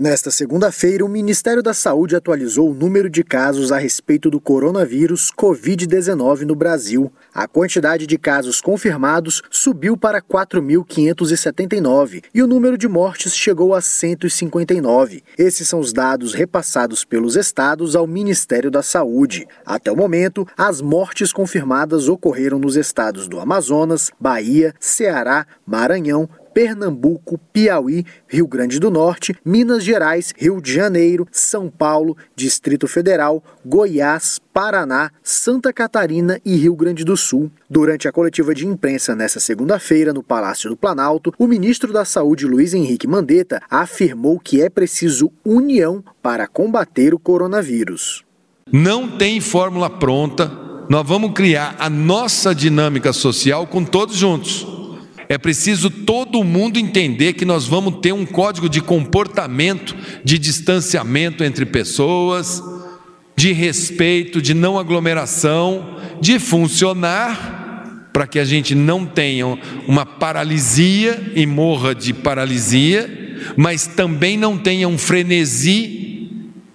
Nesta segunda-feira, o Ministério da Saúde atualizou o número de casos a respeito do coronavírus Covid-19 no Brasil. A quantidade de casos confirmados subiu para 4.579 e o número de mortes chegou a 159. Esses são os dados repassados pelos estados ao Ministério da Saúde. Até o momento, as mortes confirmadas ocorreram nos estados do Amazonas, Bahia, Ceará, Maranhão, Pernambuco, Piauí, Rio Grande do Norte, Minas Gerais, Rio de Janeiro, São Paulo, Distrito Federal, Goiás, Paraná, Santa Catarina e Rio Grande do Sul. Durante a coletiva de imprensa nesta segunda-feira no Palácio do Planalto, o ministro da Saúde Luiz Henrique Mandetta afirmou que é preciso união para combater o coronavírus. Não tem fórmula pronta. Nós vamos criar a nossa dinâmica social com todos juntos. É preciso todo mundo entender que nós vamos ter um código de comportamento, de distanciamento entre pessoas, de respeito, de não aglomeração, de funcionar para que a gente não tenha uma paralisia e morra de paralisia, mas também não tenha um frenesi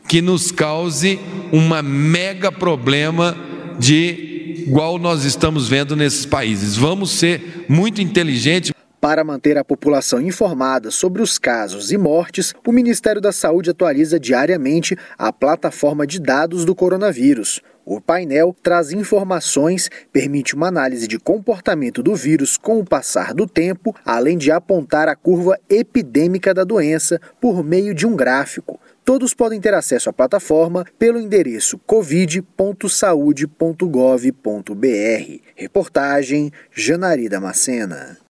que nos cause uma mega problema de igual nós estamos vendo nesses países. Vamos ser muito inteligentes. Para manter a população informada sobre os casos e mortes, o Ministério da Saúde atualiza diariamente a plataforma de dados do coronavírus. O painel traz informações, permite uma análise de comportamento do vírus com o passar do tempo, além de apontar a curva epidêmica da doença por meio de um gráfico. Todos podem ter acesso à plataforma pelo endereço covid.saude.gov.br. Reportagem Janari Macena.